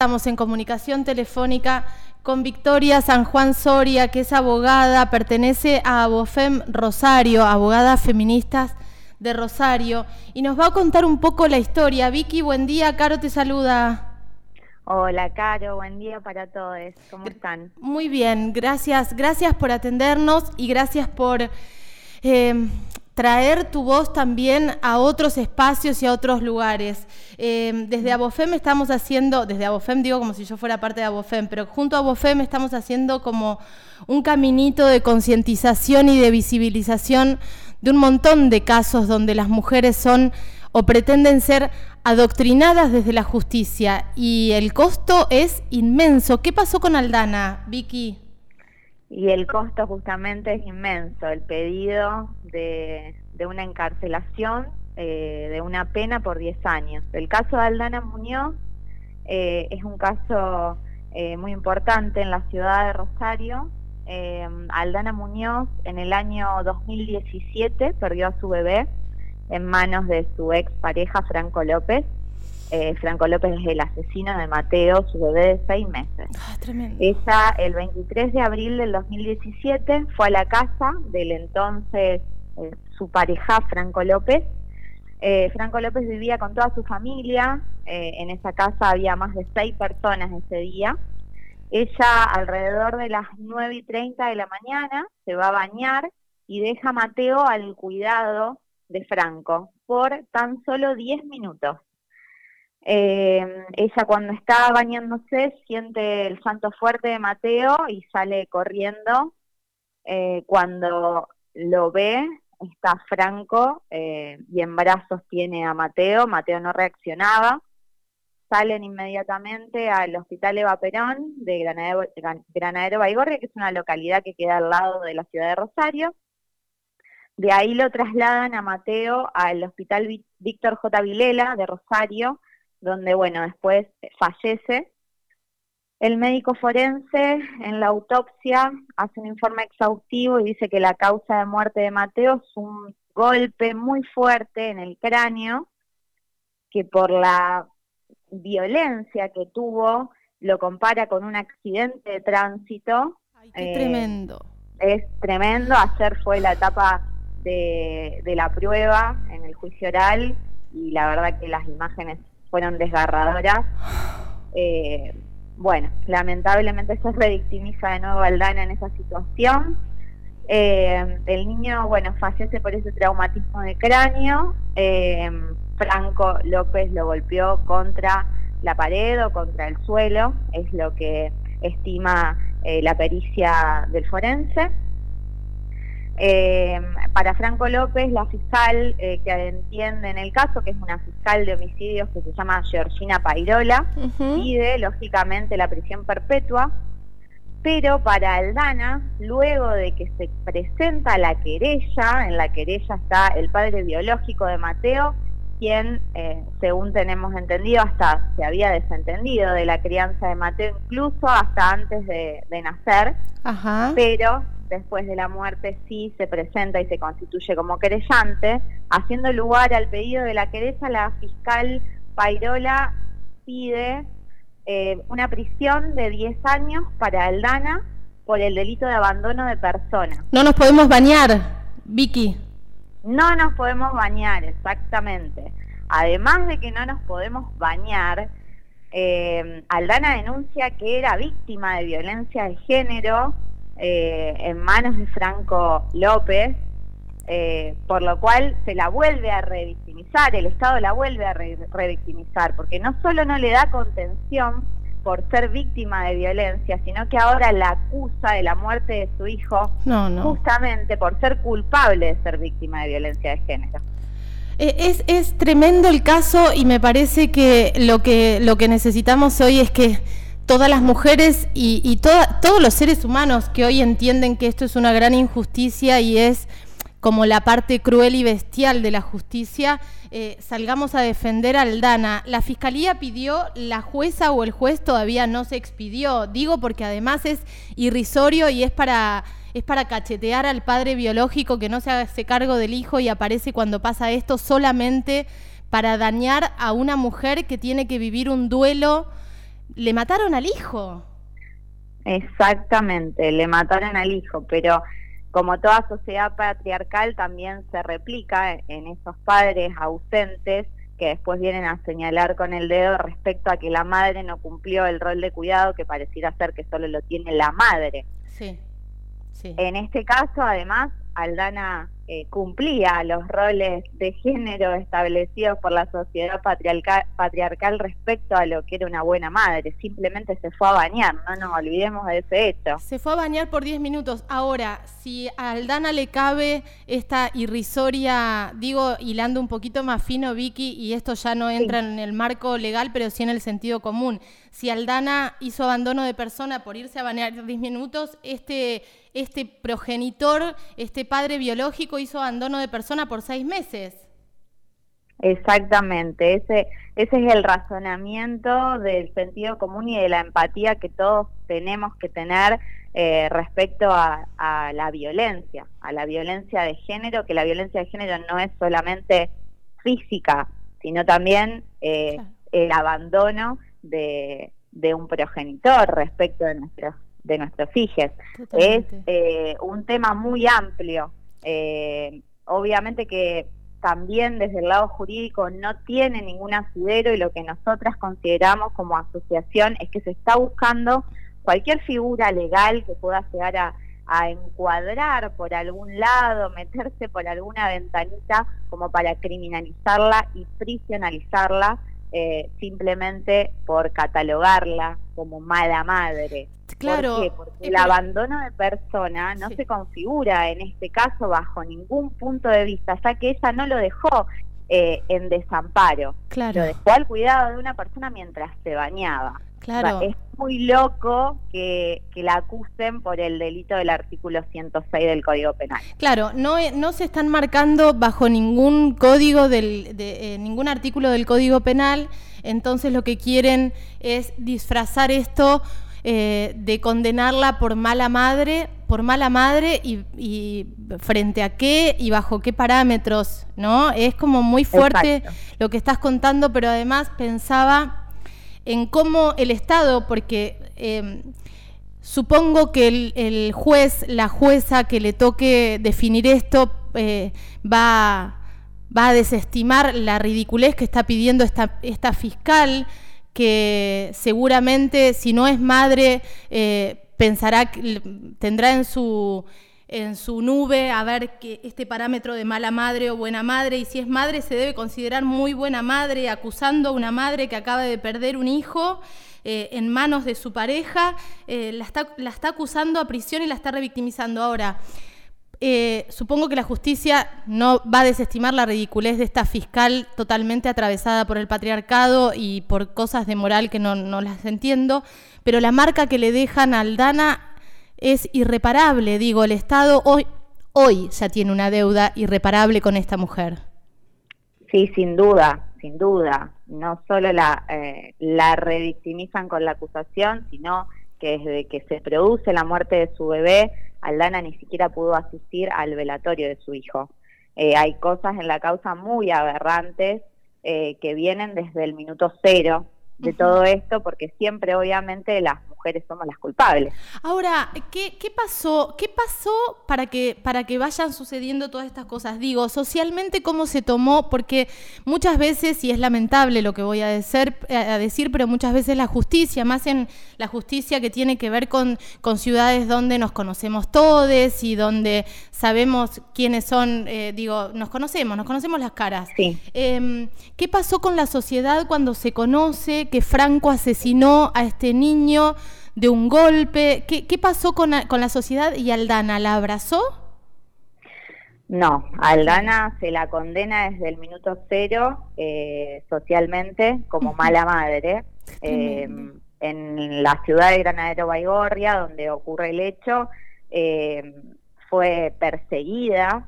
Estamos en comunicación telefónica con Victoria San Juan Soria, que es abogada, pertenece a Abofem Rosario, abogada feministas de Rosario, y nos va a contar un poco la historia. Vicky, buen día, Caro te saluda. Hola, Caro, buen día para todos. ¿Cómo están? Muy bien, gracias, gracias por atendernos y gracias por eh, traer tu voz también a otros espacios y a otros lugares. Eh, desde Abofem estamos haciendo, desde Abofem digo como si yo fuera parte de Abofem, pero junto a Abofem estamos haciendo como un caminito de concientización y de visibilización de un montón de casos donde las mujeres son o pretenden ser adoctrinadas desde la justicia y el costo es inmenso. ¿Qué pasó con Aldana, Vicky? y el costo justamente es inmenso, el pedido de, una encarcelación eh, de una pena por 10 años. El caso de Aldana Muñoz eh, es un caso eh, muy importante en la ciudad de Rosario. Aldana Muñoz en el año 2017 perdió a su bebé en manos de su ex pareja Franco López eh, Franco López es el asesino de Mateo, su bebé de seis meses. Ah. Ella, el 23 de abril del 2017, fue a la casa del entonces eh, su pareja, Franco López. Eh, Franco López vivía con toda su familia, en esa casa había más de seis personas ese día. Ella, alrededor de las 9 y 30 de la mañana, se va a bañar y deja a Mateo al cuidado de Franco por tan solo 10 minutos. Eh, ella cuando está bañándose siente el santo fuerte de Mateo y sale corriendo. Eh, cuando lo ve, está Franco eh, y en brazos tiene a Mateo. Mateo no reaccionaba. Salen inmediatamente al Hospital Eva Perón de Granadero, Granadero Baigorria, que es una localidad que queda al lado de la ciudad de Rosario. De ahí lo trasladan a Mateo al Hospital Víctor J. Vilela de Rosario, donde, bueno, después fallece. El médico forense en la autopsia hace un informe exhaustivo y dice que la causa de muerte de Mateo es un golpe muy fuerte en el cráneo, que por la violencia que tuvo lo compara con un accidente de tránsito. Ay, qué tremendo. Es tremendo. Ayer fue la etapa de, de la prueba en el juicio oral y la verdad que las imágenes fueron desgarradoras. Eh, bueno, lamentablemente se revictimiza de nuevo Aldana en esa situación. Eh, el niño, bueno, fallece por ese traumatismo de cráneo. Eh, Franco López lo golpeó contra la pared o contra el suelo, es lo que estima la pericia del forense. Eh, para Franco López, la fiscal eh, que entiende en el caso, que es una fiscal de homicidios que se llama Georgina Pairola, pide lógicamente la prisión perpetua, pero para Aldana, luego de que se presenta la querella, en la querella está el padre biológico de Mateo, quien, eh, según tenemos entendido, hasta se había desentendido de la crianza de Mateo, incluso hasta antes de, nacer, pero después de la muerte sí se presenta y se constituye como querellante, haciendo lugar al pedido de la querella, la fiscal Pairola pide eh, una prisión de 10 años para Aldana por el delito de abandono de persona. No nos podemos bañar, Vicky. No nos podemos bañar, exactamente. Además de que no nos podemos bañar, eh, Aldana denuncia que era víctima de violencia de género eh, en manos de Franco López, eh, por lo cual se la vuelve a revictimizar, el Estado la vuelve a revictimizar, porque no solo no le da contención por ser víctima de violencia, sino que ahora la acusa de la muerte de su hijo justamente por ser culpable de ser víctima de violencia de género. Eh, es, es tremendo el caso y me parece que lo que lo que necesitamos hoy es que todas las mujeres y, todos los seres humanos que hoy entienden que esto es una gran injusticia y es como la parte cruel y bestial de la justicia, eh, salgamos a defender a Aldana. La fiscalía pidió, la jueza o el juez todavía no se expidió. Digo porque además es irrisorio y es para, es para cachetear al padre biológico que no se hace cargo del hijo y aparece cuando pasa esto solamente para dañar a una mujer que tiene que vivir un duelo le mataron al hijo. Exactamente, le mataron al hijo, pero como toda sociedad patriarcal también se replica en esos padres ausentes que después vienen a señalar con el dedo respecto a que la madre no cumplió el rol de cuidado que pareciera ser que solo lo tiene la madre. Sí. sí. En este caso, además, Aldana eh, cumplía los roles de género establecidos por la sociedad patriarcal, patriarcal respecto a lo que era una buena madre. Simplemente se fue a bañar, no nos olvidemos de ese hecho. Se fue a bañar por 10 minutos. Ahora, si a Aldana le cabe esta irrisoria, digo, hilando un poquito más fino, Vicky, y esto ya no entra en el marco legal, pero sí en el sentido común. Si Aldana hizo abandono de persona por irse a bañar 10 minutos, este este progenitor, este padre biológico hizo abandono de persona por seis meses. Exactamente, ese, ese es el razonamiento del sentido común y de la empatía que todos tenemos que tener eh, respecto a, la violencia, a la violencia de género, que la violencia de género no es solamente física, sino también eh, el abandono de, de un progenitor respecto de nuestros de nuestros hijos. Es eh, un tema muy amplio. Eh, obviamente que también desde el lado jurídico no tiene ningún asidero y lo que nosotras consideramos como asociación es que se está buscando cualquier figura legal que pueda llegar a, a encuadrar por algún lado, meterse por alguna ventanita como para criminalizarla y prisionalizarla eh, simplemente por catalogarla como mala madre. Claro. ¿Por qué? Porque el abandono de persona no se configura en este caso bajo ningún punto de vista, ya que ella no lo dejó eh, en desamparo. Claro. Lo dejó al cuidado de una persona mientras se bañaba. Claro. es muy loco que, la acusen por el delito del artículo 106 del Código Penal. Claro, no, no se están marcando bajo ningún código del, de, eh, ningún artículo del Código Penal, entonces lo que quieren es disfrazar esto eh, de condenarla por mala madre, por mala madre y, frente a qué y bajo qué parámetros, ¿no? Es como muy fuerte lo que estás contando, pero además pensaba en cómo el Estado, porque em, supongo que el, juez, la jueza que le toque definir esto, eh, va, va, a desestimar la ridiculez que está pidiendo esta, esta fiscal, que seguramente si no es madre, eh, pensará, tendrá en su en su nube a ver que este parámetro de mala madre o buena madre, y si es madre se debe considerar muy buena madre, acusando a una madre que acaba de perder un hijo eh, en manos de su pareja, eh, la, está, la, está, acusando a prisión y la está revictimizando. Ahora, eh, supongo que la justicia no va a desestimar la ridiculez de esta fiscal totalmente atravesada por el patriarcado y por cosas de moral que no, no las entiendo, pero la marca que le dejan a Aldana es irreparable. Digo, el Estado hoy, hoy ya tiene una deuda irreparable con esta mujer. Sí, sin duda, sin duda. No solo la, eh, la revictimizan con la acusación, sino que desde que se produce la muerte de su bebé, Aldana ni siquiera pudo asistir al velatorio de su hijo. Eh, hay cosas en la causa muy aberrantes eh, que vienen desde el minuto cero de todo esto, porque siempre obviamente las mujeres somos las culpables. Ahora, ¿qué, qué pasó? ¿Qué pasó para que, para que vayan sucediendo todas estas cosas? Digo, socialmente, ¿cómo se tomó? Porque muchas veces, y es lamentable lo que voy a decir, a decir pero muchas veces la justicia, más en la justicia que tiene que ver con, con ciudades donde nos conocemos todos y donde sabemos quiénes son, eh, digo, nos conocemos, nos conocemos las caras. Sí. Em, ¿Qué pasó con la sociedad cuando se conoce que Franco asesinó a este niño? De un golpe. ¿Qué, qué pasó con, con, la sociedad y Aldana? ¿La abrazó? No, Aldana se la condena desde el minuto cero eh, socialmente como mala madre. Eh, en la ciudad de Granadero Baigorria, donde ocurre el hecho, eh, fue perseguida,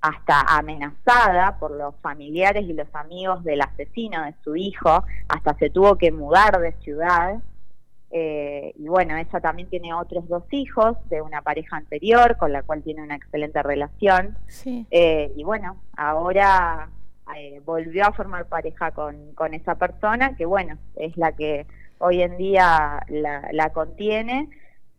hasta amenazada por los familiares y los amigos del asesino de su hijo, hasta se tuvo que mudar de ciudad. Eh, y bueno, ella también tiene otros dos hijos de una pareja anterior con la cual tiene una excelente relación. Sí. Eh, y bueno, ahora eh, volvió a formar pareja con, con esa persona, que bueno, es la que hoy en día la, la contiene.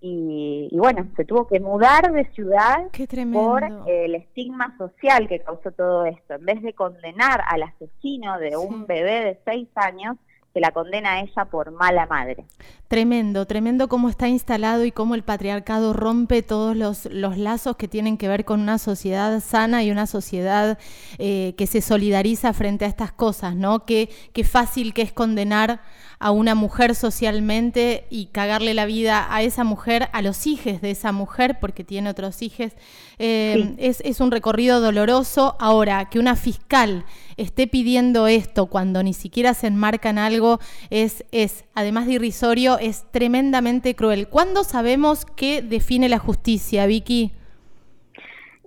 Y, bueno, se tuvo que mudar de ciudad por el estigma social que causó todo esto. En vez de condenar al asesino de un bebé de seis años, se la condena a ella por mala madre. Tremendo, tremendo cómo está instalado y cómo el patriarcado rompe todos los, los lazos que tienen que ver con una sociedad sana y una sociedad eh, que se solidariza frente a estas cosas, ¿no? Qué, qué fácil que es condenar a una mujer socialmente y cagarle la vida a esa mujer, a los hijos de esa mujer, porque tiene otros hijos. Eh, es, es un recorrido doloroso. Ahora, que una fiscal esté pidiendo esto cuando ni siquiera se enmarca en algo es, es, además de irrisorio, es tremendamente cruel. ¿Cuándo sabemos qué define la justicia, Vicky?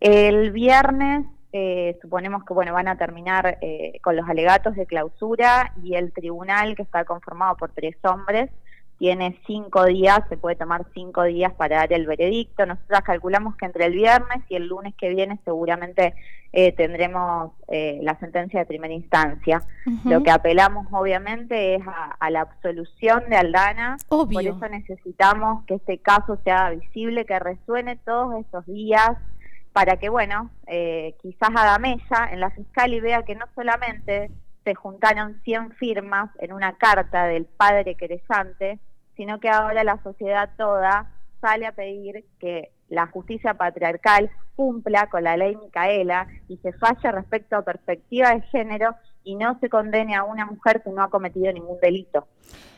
El viernes eh, suponemos que bueno van a terminar eh, con los alegatos de clausura y el tribunal que está conformado por tres hombres tiene cinco días, se puede tomar cinco días para dar el veredicto. Nosotros calculamos que entre el viernes y el lunes que viene seguramente eh, tendremos la sentencia de primera instancia. Lo que apelamos obviamente es a, la absolución de Aldana. Por eso necesitamos que este caso sea visible, que resuene todos estos días para que, bueno, eh, quizás haga en la fiscal y vea que no solamente se juntaron 100 firmas en una carta del padre querellante, sino que ahora la sociedad toda sale a pedir que la justicia patriarcal cumpla con la ley Micaela y se falle respecto a perspectiva de género y no se condene a una mujer que no ha cometido ningún delito.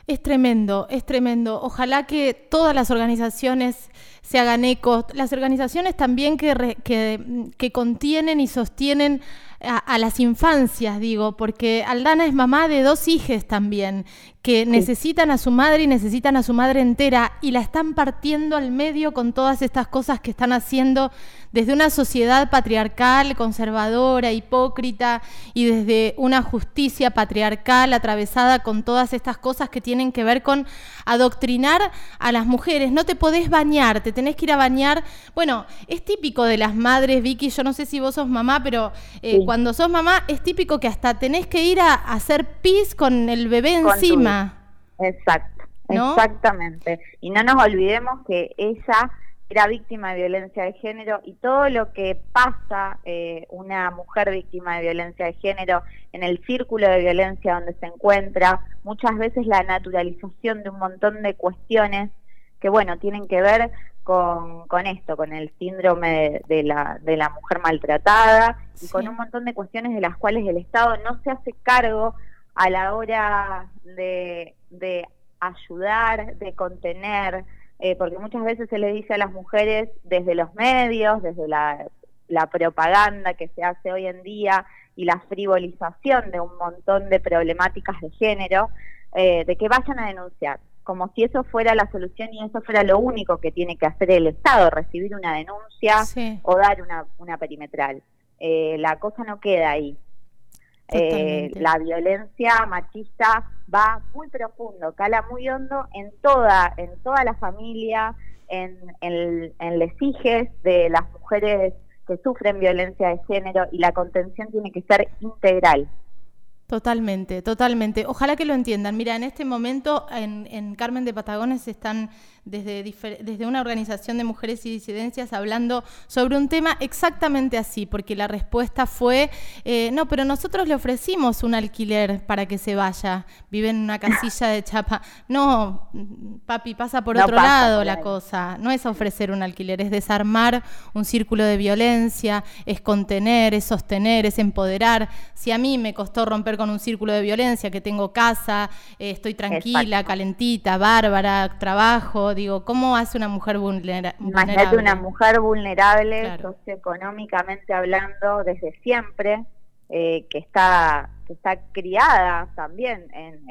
Es tremendo, es tremendo. Ojalá que todas las organizaciones se hagan eco, las organizaciones también que, que, que contienen y sostienen a, las infancias, digo, porque Aldana es mamá de dos hijas también, que necesitan a su madre y necesitan a su madre entera y la están partiendo al medio con todas estas cosas que están haciendo desde una sociedad patriarcal, conservadora, hipócrita y desde una justicia patriarcal atravesada con todas estas cosas que tienen que ver con adoctrinar a las mujeres. No te podés bañar, te tenés que ir a bañar. Bueno, es típico de las madres, Vicky, yo no sé si vos sos mamá, pero eh, cuando sos mamá es típico que hasta tenés que ir a, hacer pis con el bebé encima. Exacto, exactamente. Y no nos olvidemos que ella era víctima de violencia de género y todo lo que pasa eh, una mujer víctima de violencia de género en el círculo de violencia donde se encuentra, muchas veces la naturalización de un montón de cuestiones que, bueno, tienen que ver con, con esto, con el síndrome de, la, de la mujer maltratada y con un montón de cuestiones de las cuales el Estado no se hace cargo a la hora de, de ayudar, de contener, eh, porque muchas veces se le dice a las mujeres desde los medios, desde la, propaganda que se hace hoy en día y la frivolización de un montón de problemáticas de género, eh, de que vayan a denunciar, como si eso fuera la solución y eso fuera lo único que tiene que hacer el Estado, recibir una denuncia o dar una, una perimetral. Eh, la cosa no queda ahí. Eh, la violencia machista va muy profundo, cala muy hondo en toda, en toda la familia, en, en, en hijes de las mujeres que sufren violencia de género y la contención tiene que ser integral. Totalmente, totalmente. Ojalá que lo entiendan. Mira, en este momento en, en Carmen de Patagones están desde, desde una organización de mujeres y disidencias hablando sobre un tema exactamente así, porque la respuesta fue, eh, no, pero nosotros le ofrecimos un alquiler para que se vaya, vive en una casilla de chapa. No, papi, pasa por otro lado la cosa, no es ofrecer un alquiler, es desarmar un círculo de violencia, es contener, es sostener, es empoderar. Si a mí me costó romper con un círculo de violencia, que tengo casa, eh, estoy tranquila, calentita, bárbara, trabajo, digo, ¿cómo hace una mujer vulnerable? Imagínate una mujer vulnerable socioeconómicamente hablando desde siempre, eh, que está que está criada también en,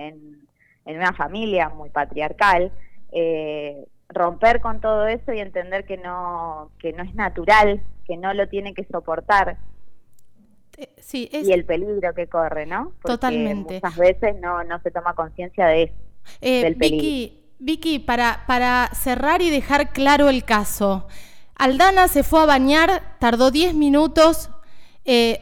en, una familia muy patriarcal, eh, romper con todo eso y entender que no que no es natural, que no lo tiene que soportar. Eh, sí, Y el peligro que corre, ¿no? totalmente. Muchas veces no, no se toma conciencia de eso. del peligro. Vicky, para, para cerrar y dejar claro el caso, Aldana se fue a bañar, tardó 10 minutos, eh,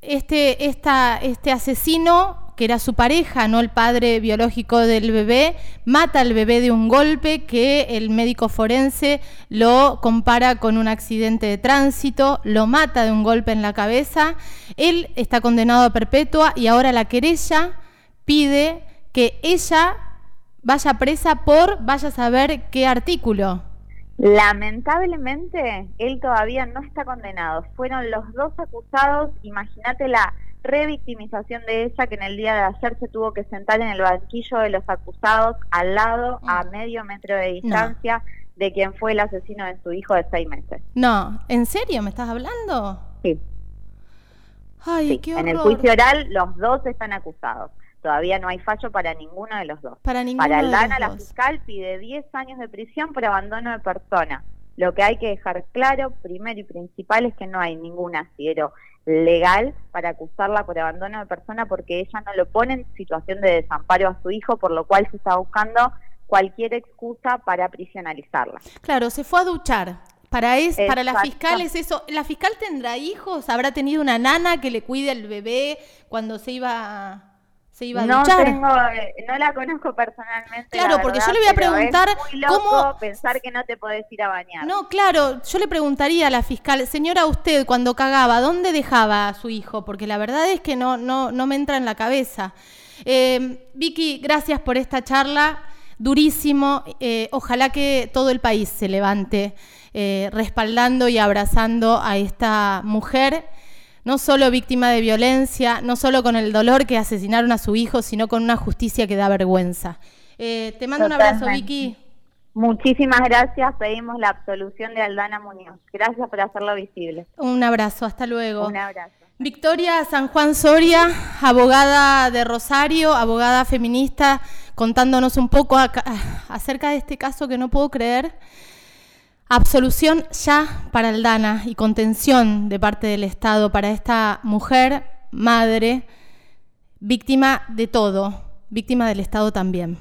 este, este asesino que era su pareja, no el padre biológico del bebé, mata al bebé de un golpe que el médico forense lo compara con un accidente de tránsito, lo mata de un golpe en la cabeza, él está condenado a perpetua y ahora la querella pide que ella vaya presa por, vaya a saber qué artículo. Lamentablemente, él todavía no está condenado. Fueron los dos acusados, imagínate la revictimización de ella que en el día de ayer se tuvo que sentar en el banquillo de los acusados al lado, a mm. medio metro de distancia, de quien fue el asesino de su hijo de seis meses. No, ¿en serio me estás hablando? Sí. Ay, qué horror. En el juicio oral los dos están acusados. Todavía no hay fallo para ninguno de los dos. Para ninguno Para Aldana, la fiscal pide 10 años de prisión por abandono de persona. Lo que hay que dejar claro, primero y principal, es que no hay ningún asidero legal para acusarla por abandono de persona porque ella no lo pone en situación de desamparo a su hijo, por lo cual se está buscando cualquier excusa para prisionalizarla. Claro, se fue a duchar. Para, es, para la fiscal es eso. ¿La fiscal tendrá hijos? ¿Habrá tenido una nana que le cuide al bebé cuando se iba no Tengo, eh, no la conozco personalmente. Claro, porque yo le voy a preguntar cómo pensar que no te podés ir a bañar. No, claro, yo le preguntaría a la fiscal, señora, usted cuando cagaba, ¿dónde dejaba a su hijo? Porque la verdad es que no, no, no me entra en la cabeza. Eh, Vicky, gracias por esta charla, durísimo. Eh, ojalá que todo el país se levante respaldando y abrazando a esta mujer no solo víctima de violencia, no solo con el dolor que asesinaron a su hijo, sino con una justicia que da vergüenza. Eh, te mando un abrazo, Vicky. Muchísimas gracias. Pedimos la absolución de Aldana Muñoz. Gracias por hacerlo visible. Un abrazo, hasta luego. Un abrazo. Victoria San Juan Soria, abogada de Rosario, abogada feminista, contándonos un poco acerca de este caso que no puedo creer. Absolución ya para Aldana y contención de parte del Estado para esta mujer, madre, víctima de todo, víctima del Estado también.